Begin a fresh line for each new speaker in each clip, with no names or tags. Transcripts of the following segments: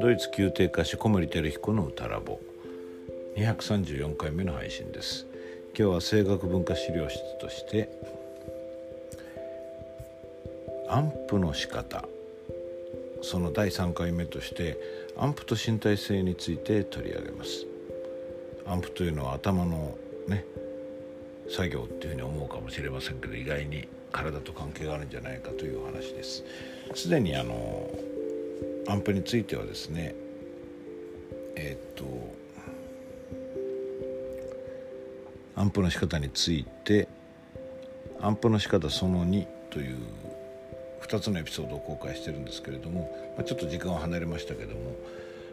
ドイツ宮廷歌手小森照彦の歌ラボ。234回目の配信です。今日は声楽文化資料室としてアンプの仕方。その第3回目としてアンプと身体性について取り上げます。アンプというのは頭のね作業っていうふうに思うかもしれませんけど意外に体と関係があるんじゃないかというお話です。すでにあのアンプについてはですねえっとアンプの仕方についてアンプの仕方その2という2つのエピソードを公開してるんですけれども、まあ、ちょっと時間は離れましたけども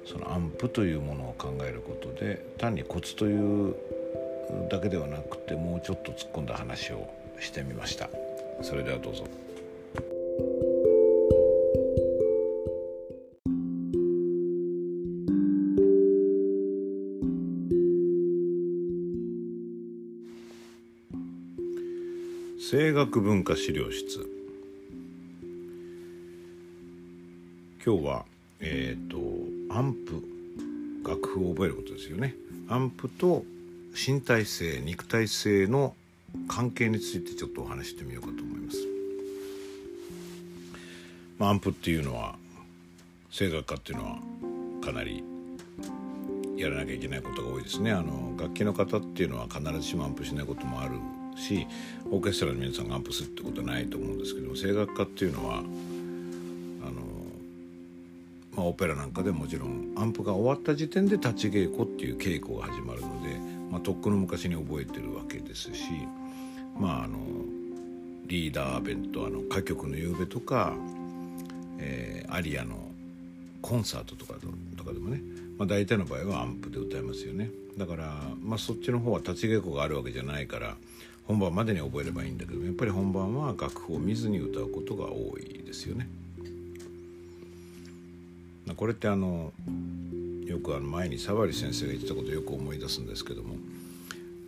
そのアンプというものを考えることで単にコツというだけではなくてもうちょっと突っ込んだ話をしてみました。それではどうぞ。声楽文化資料室。今日はえっ、ー、とアンプ楽譜を覚えることですよね。アンプと身体性肉体性の関係についてちょっとお話してみようかと思います。まあ、アンプっていうのは声楽家っていうのはかなりやらなきゃいけないことが多いですね。あの楽器の方っていうのは必ずしもアンプしないこともあるしオーケストラの皆さんがアンプするってことはないと思うんですけど声楽家っていうのはあの、まあ、オペラなんかでもちろんアンプが終わった時点で立ち稽古っていう稽古が始まるのでまあ、とっくの昔に覚えてるわけですしまああのリーダー弁とあの歌曲の夕べとか、えー、アリアのコンサートとかとかでもね、まあ、大体の場合はアンプで歌いますよね。だから、まあ、そっちの方は立ち稽古があるわけじゃないから本番までに覚えればいいんだけどやっぱり本番は楽譜を見ずに歌うことが多いですよね。これってあのよくあの前に沢リ先生が言ってたことをよく思い出すんですけども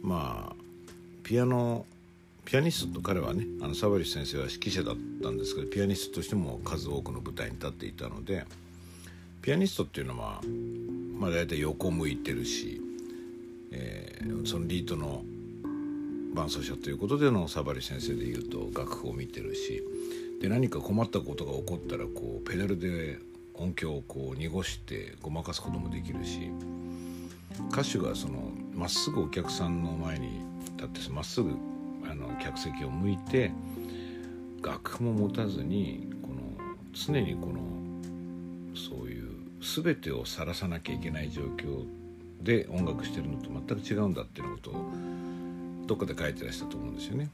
まあピアノピアニストと彼はねあの沢リ先生は指揮者だったんですけどピアニストとしても数多くの舞台に立っていたのでピアニストっていうのは、まあ、大体横向いてるし、えー、そのリードの伴奏者ということでのサバリ先生でいうと楽譜を見てるしで何か困ったことが起こったらこうペダルで音響をこう濁してごまかすこともできるし歌手がまっすぐお客さんの前に立ってまっすぐあの客席を向いて楽譜も持たずにこの常にこのそういう全てを晒さなきゃいけない状況で音楽してるのと全く違うんだっていうことをどっかで書いてらしたと思うんですよね。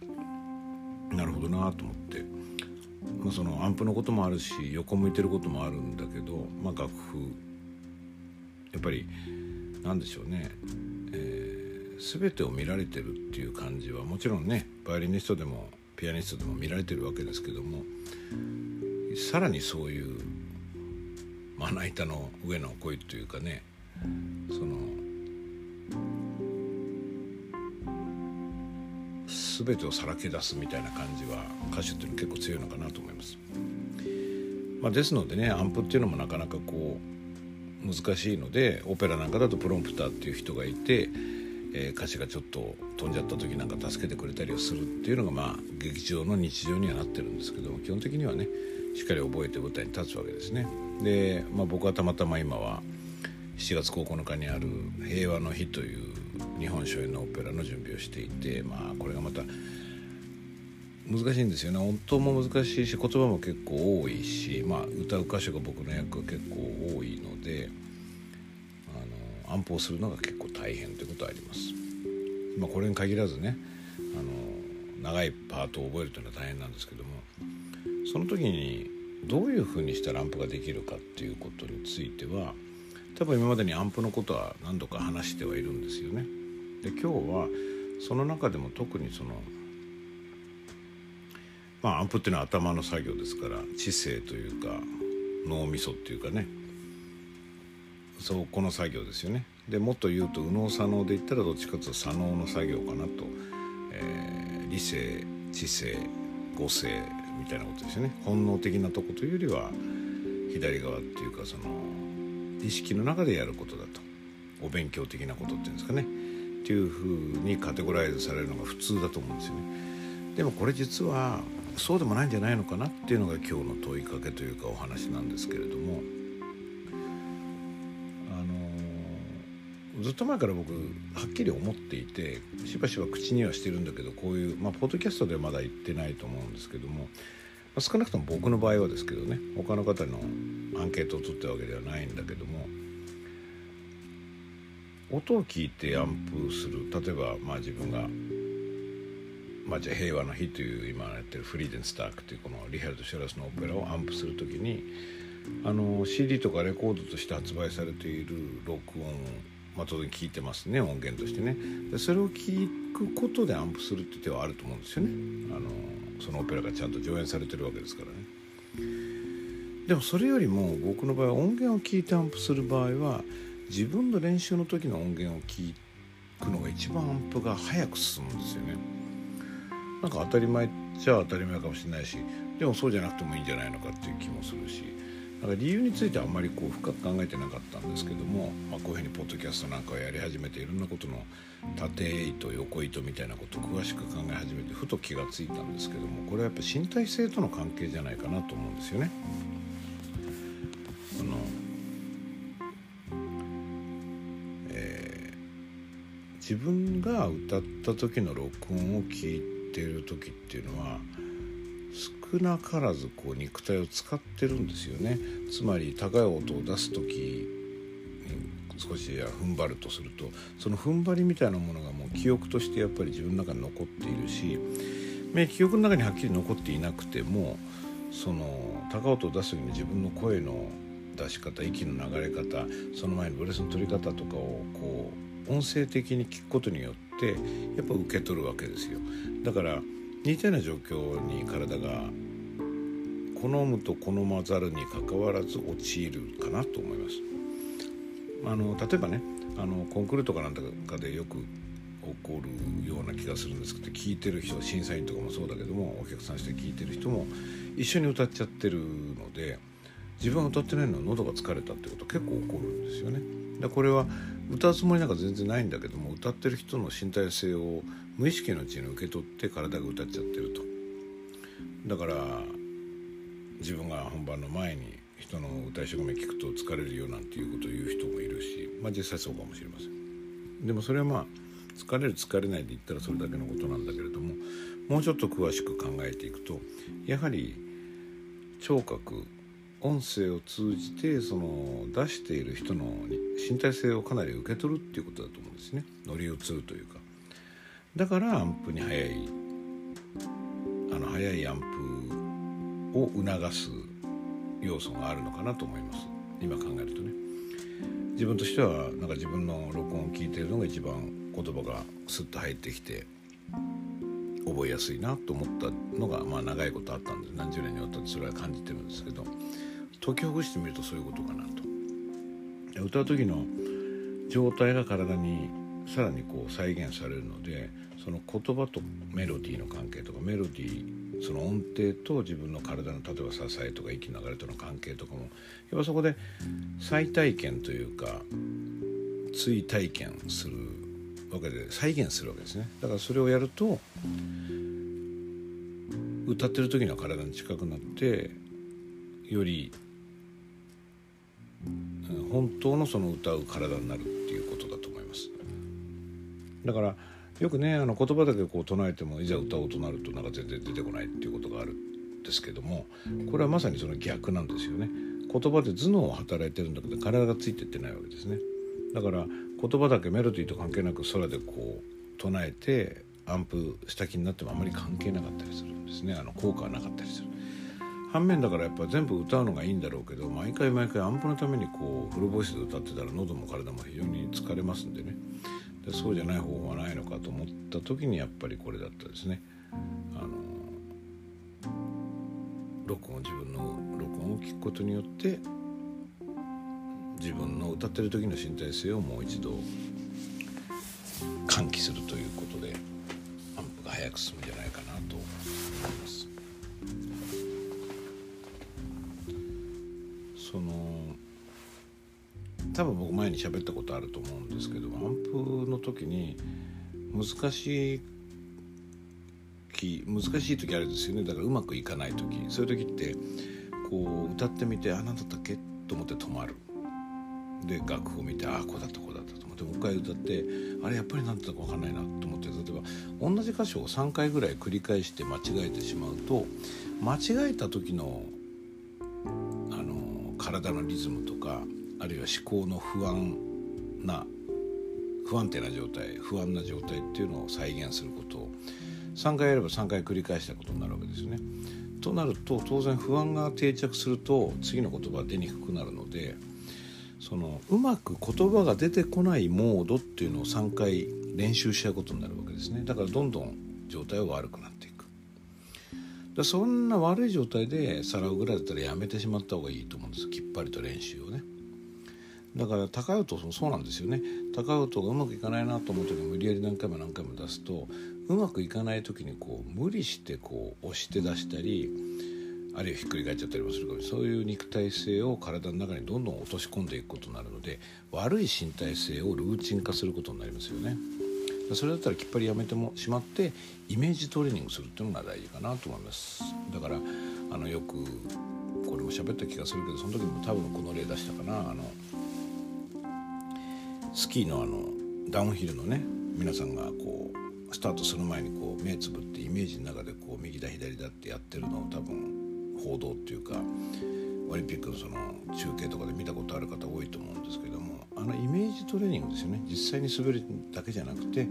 なるほどなと思って。まあ、そのアンプのこともあるし横向いてることもあるんだけど、まあ、楽譜やっぱり何でしょうね、えー、全てを見られてるっていう感じはもちろんねバイオリニストでもピアニストでも見られてるわけですけどもさらにそういうまな板の上の声というかねその全てをさらけ出すみたいな感じは歌手っていうのは結構強いのかなと思います。まあ、ですのでねアンプっていうのもなかなかこう難しいのでオペラなんかだとプロンプターっていう人がいて、えー、歌詞がちょっと飛んじゃった時なんか助けてくれたりをするっていうのがまあ劇場の日常にはなってるんですけども基本的にはねしっかり覚えて舞台に立つわけですね。で、まあ、僕はたまたま今は7月9日にある「平和の日」という日本初演のオペラの準備をしていてまあこれがまた難しいんですよね音頭も難しいし言葉も結構多いし、まあ、歌う箇所が僕の役が結構多いのであの安保するのが結構大変ということはあります。まあ、これに限らずねあの長いパートを覚えるというのは大変なんですけどもその時にどういうふうにしたらアンプができるかっていうことについては多分今までにアンプのことは何度か話してはいるんですよね。で今日はその中でも特にそのまあアンプっていうのは頭の作業ですから知性というか脳みそっていうかねそうこの作業ですよね。でもっと言うと右脳左脳で言ったらどっちかというと左脳の作業かなと、えー、理性知性五性みたいなことですよね本能的なとこというよりは左側っていうかその意識の中でやることだと。お勉強的なことっていうんですかね。っていうふうにカテゴライズされるのが普通だと思うんですよね。でもこれ実はそうでもないんじゃないのかなっていうのが今日の問いかけというかお話なんですけれども。あのずっと前から僕はっきり思っていてしばしば口にはしてるんだけどこういうまあポッドキャストではまだ言ってないと思うんですけども少なくとも僕の場合はですけどね他の方のアンケートを取ったわけではないんだけども音を聞いてアンプする例えばまあ自分がまあ、じゃ平和の日という今やってるフリーデンスタークというこのリハルド・シュラスのオペラをアンプする時にあの CD とかレコードとして発売されている録音まあ、当然聞いてますね音源としてね。でそれを聞くことでアンプするって手はあると思うんですよね。あのそのオペラがちゃんと上演されてるわけですからね。でもそれよりも僕の場合は音源を聞いてアンプする場合は自分の練習の時の音源を聞くのが一番アンプが早く進むんですよね。なんか当たり前っちゃ当たり前かもしれないしでもそうじゃなくてもいいんじゃないのかっていう気もするし。なんか理由についてはあんまりこう深く考えてなかったんですけども、まあ、こういうふうにポッドキャストなんかをやり始めていろんなことの縦糸横糸みたいなことを詳しく考え始めてふと気がついたんですけどもこれはやっぱ身体性との関係じゃないかなと思うんですよね。あのえー、自分が歌った時の録音を聞いてる時っていうのは少なからずこう肉体を使ってるんですよね。つまり高い音を出す時に少し踏ん張るとするとその踏ん張りみたいなものがもう記憶としてやっぱり自分の中に残っているし記憶の中にはっきり残っていなくてもその高音を出す時に自分の声の出し方息の流れ方その前のブレスの取り方とかをこう音声的に聞くことによってやっぱ受け取るわけですよ。だから似たような状況に体が好むと好まざるにかかわらず陥るかなと思います。あの例えばねあのコンクールとかなんかでよく起こるような気がするんですけど聞いてる人審査員とかもそうだけどもお客さんして聞いてる人も一緒に歌っちゃってるので自分は歌ってないのは喉が疲れたってこと結構起こるんですよね。だこれは歌うつもりなんか全然ないんだけども歌ってる人の身体性を無意識のうちに受け取って体が歌っちゃってると。だから自分が本番の前に人の歌いしごめ聞くと疲れるよなんていうことを言う人もいるしまあ実際そうかもしれません。でもそれはまあ疲れる疲れないで言ったらそれだけのことなんだけれどももうちょっと詳しく考えていくとやはり聴覚音声を通じてその出している人の身体性をかなり受け取るっていうことだと思うんですね。乗り移るというか。だからアンプに速い。あの速いアンプを促す要素があるのかなと思います。今考えるとね。自分としてはなんか自分の録音を聞いてるのが一番言葉がスッと入ってきて覚えやすいなと思ったのが、まあ、長いことあったんで何十年にわたってそれは感じてるんですけど解きほぐしてみるとそういうことかなと。歌う時の状態が体にさらにこう再現されるのでその言葉とメロディーの関係とかメロディーその音程と自分の体の例えば支えとか息の流れとの関係とかもやっぱそこで再体験というか追体験するわけで再現するわけですね。だからそれをやると歌ってる時の体に近くなってより本当のその歌う体になる。だからよくねあの言葉だけこう唱えてもいざ歌おうとなるとなんか全然出てこないっていうことがあるんですけどもこれはまさにその逆なんですよね。言葉で頭脳を働いてるんだけど体がついてってないわけですね。だから言葉だけメロディーと関係なく空でこう唱えてアンプした気になってもあまり関係なかったりするんですね。あの効果はなかったりする。反面だからやっぱ全部歌うのがいいんだろうけど毎回毎回アンプのためにこうフルボイスで歌ってたら喉も体も非常に疲れますんでね。でそうじゃない方法はないのかと思った時にやっぱりこれだったですね。あの録音自分の録音を聞くことによって自分の歌ってる時の身体性をもう一度喚起するということでアンプが早く進むんじゃないかな。前に喋ったことあると思うんですけどアンプの時に難しい難しい時あるんですよね。だからうまくいかない時。そういう時ってこう歌ってみてあ何だったっけ？と思って止まる。で楽譜を見てああこうだったこうだったと思ってもう一回歌ってあれやっぱり何だったか分かんないなと思って例えば同じ箇所を3回ぐらい繰り返して間違えてしまうと間違えた時のあの体のリズムとかあるいは思考の不安な不安定な状態不安な状態っていうのを再現することを3回やれば3回繰り返したことになるわけですよね。となると当然不安が定着すると次の言葉は出にくくなるのでそのうまく言葉が出てこないモードっていうのを3回練習しちゃうことになるわけですね。だからどんどん状態は悪くなっていく。だそんな悪い状態でさらうぐらいだったらやめてしまった方がいいと思うんです。きっぱりと練習をね。だから高い音もそうなんですよね。高い音がうまくいかないなと思う時も無理やり何回も何回も出すとうまくいかない時にこう無理してこう押して出したりあるいはひっくり返っちゃったりもするからそういう肉体性を体の中にどんどん落とし込んでいくことになるので悪い身体性をルーチン化することになりますよね。それだったらきっぱりやめてもしまってイメージトレーニングするっていうのが大事かなと思います。だからあのよくこれも喋った気がするけどその時も多分この例出したかな。あのスキーのあのダウンヒルのね皆さんがこうスタートする前にこう目つぶってイメージの中でこう右だ左だってやってるのを多分報道っていうかオリンピックのその中継とかで見たことある方多いと思うんですけどもあのイメージトレーニングですよね。実際に滑るだけじゃなくて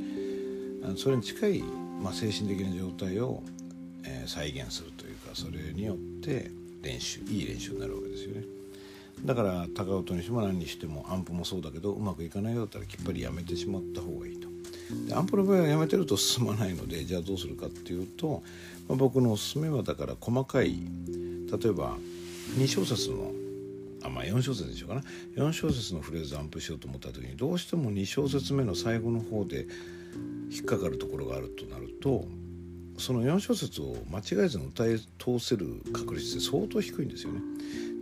それに近い、まあ、精神的な状態を、えー、再現するというかそれによって練習いい練習になるわけですよね。だから高音にしても何にしてもアンプもそうだけどうまくいかないようだったらきっぱりやめてしまった方がいいと。でアンプの場合はやめてると進まないのでじゃあどうするかっていうと、まあ、僕のおすすめはだから細かい例えば2小節のあまあ4小節でしょうかな。4小節のフレーズアンプしようと思った時にどうしても2小節目の最後の方で引っかかるところがあるとなるとその4小節を間違えずに歌い通せる確率って相当低いんですよね。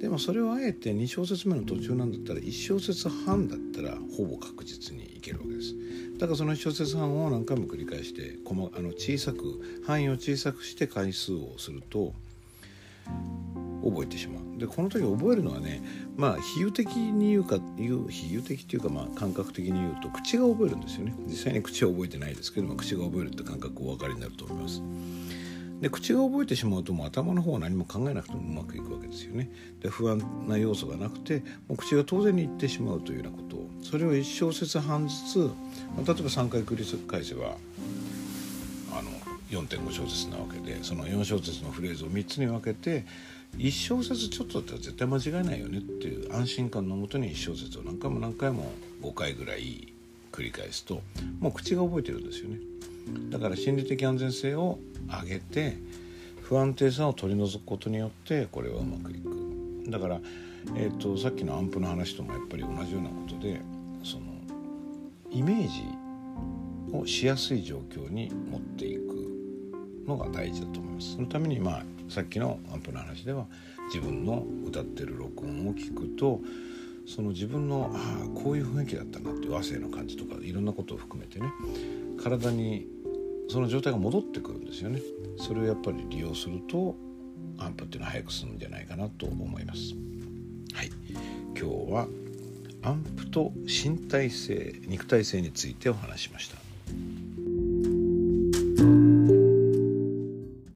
でもそれをあえて2小節目の途中なんだったら1小節半だったらほぼ確実にいけるわけです。だからその1小節半を何回も繰り返してあの小さく範囲を小さくして回数をすると覚えてしまうでこの時覚えるのはねまあ比喩的に言うか言う比喩的っていうかまあ感覚的に言うと口が覚えるんですよね。実際に口は覚えてないですけども口が覚えるって感覚お分かりになると思います。で口が覚えてしまうともう頭の方は何も考えなくてもうまくいくわけですよね。で不安な要素がなくてもう口が当然に言ってしまうというようなことをそれを1小節半ずつ、まあ、例えば3回繰り返せばあの4.5小節なわけでその4小節のフレーズを3つに分けて1小節ちょっとだったら絶対間違いないよねっていう安心感のもとに1小節を何回も何回も5回ぐらい繰り返すともう口が覚えてるんですよね。だから心理的安全性を上げて不安定さを取り除くことによってこれはうまくいく。だから、えーと、さっきのアンプの話ともやっぱり同じようなことでそのイメージをしやすい状況に持っていくのが大事だと思います。そのためにまあさっきのアンプの話では自分の歌ってる録音を聞くとその自分のああこういう雰囲気だったなっていう和声の感じとかいろんなことを含めてね体にその状態が戻ってくるんですよね。それをやっぱり利用するとアンプっていうのは早く進むんじゃないかなと思います。はい。今日はアンプと身体性肉体性についてお話しました。